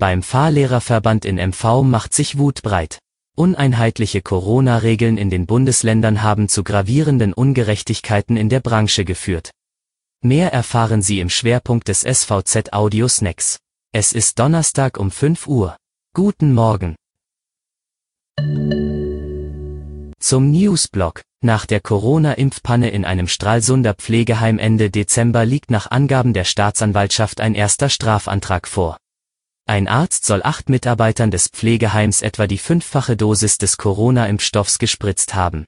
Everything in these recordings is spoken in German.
Beim Fahrlehrerverband in MV macht sich Wut breit. Uneinheitliche Corona-Regeln in den Bundesländern haben zu gravierenden Ungerechtigkeiten in der Branche geführt. Mehr erfahren Sie im Schwerpunkt des SVZ Audio Snacks. Es ist Donnerstag um 5 Uhr. Guten Morgen. Zum Newsblog. Nach der Corona-Impfpanne in einem Stralsunder Pflegeheim Ende Dezember liegt nach Angaben der Staatsanwaltschaft ein erster Strafantrag vor. Ein Arzt soll acht Mitarbeitern des Pflegeheims etwa die fünffache Dosis des Corona-Impfstoffs gespritzt haben.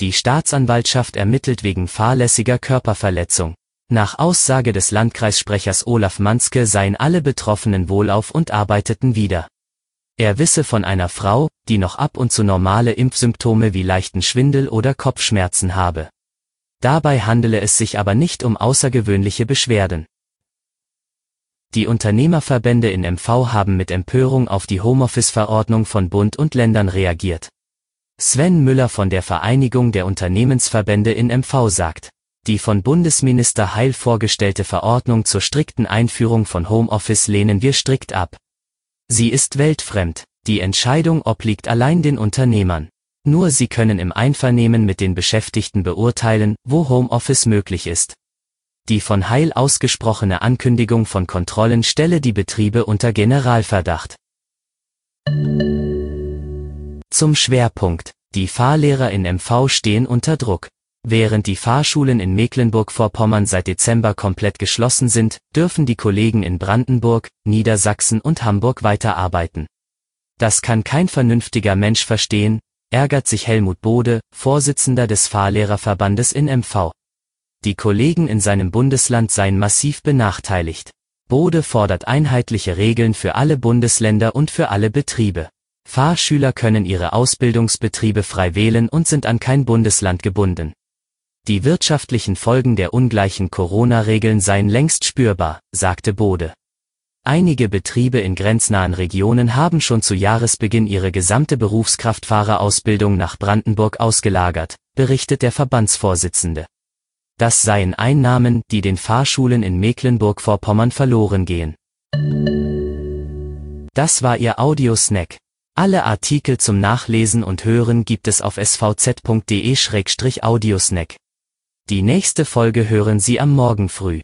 Die Staatsanwaltschaft ermittelt wegen fahrlässiger Körperverletzung. Nach Aussage des Landkreissprechers Olaf Manske seien alle Betroffenen wohlauf und arbeiteten wieder. Er wisse von einer Frau, die noch ab und zu normale Impfsymptome wie leichten Schwindel oder Kopfschmerzen habe. Dabei handele es sich aber nicht um außergewöhnliche Beschwerden. Die Unternehmerverbände in MV haben mit Empörung auf die Homeoffice-Verordnung von Bund und Ländern reagiert. Sven Müller von der Vereinigung der Unternehmensverbände in MV sagt, die von Bundesminister Heil vorgestellte Verordnung zur strikten Einführung von Homeoffice lehnen wir strikt ab. Sie ist weltfremd, die Entscheidung obliegt allein den Unternehmern. Nur sie können im Einvernehmen mit den Beschäftigten beurteilen, wo Homeoffice möglich ist. Die von Heil ausgesprochene Ankündigung von Kontrollen stelle die Betriebe unter Generalverdacht. Zum Schwerpunkt. Die Fahrlehrer in MV stehen unter Druck. Während die Fahrschulen in Mecklenburg-Vorpommern seit Dezember komplett geschlossen sind, dürfen die Kollegen in Brandenburg, Niedersachsen und Hamburg weiterarbeiten. Das kann kein vernünftiger Mensch verstehen, ärgert sich Helmut Bode, Vorsitzender des Fahrlehrerverbandes in MV. Die Kollegen in seinem Bundesland seien massiv benachteiligt. Bode fordert einheitliche Regeln für alle Bundesländer und für alle Betriebe. Fahrschüler können ihre Ausbildungsbetriebe frei wählen und sind an kein Bundesland gebunden. Die wirtschaftlichen Folgen der ungleichen Corona-Regeln seien längst spürbar, sagte Bode. Einige Betriebe in grenznahen Regionen haben schon zu Jahresbeginn ihre gesamte Berufskraftfahrerausbildung nach Brandenburg ausgelagert, berichtet der Verbandsvorsitzende. Das seien Einnahmen, die den Fahrschulen in Mecklenburg-Vorpommern verloren gehen. Das war Ihr Audiosnack. Alle Artikel zum Nachlesen und Hören gibt es auf svz.de-audiosnack. Die nächste Folge hören Sie am Morgen früh.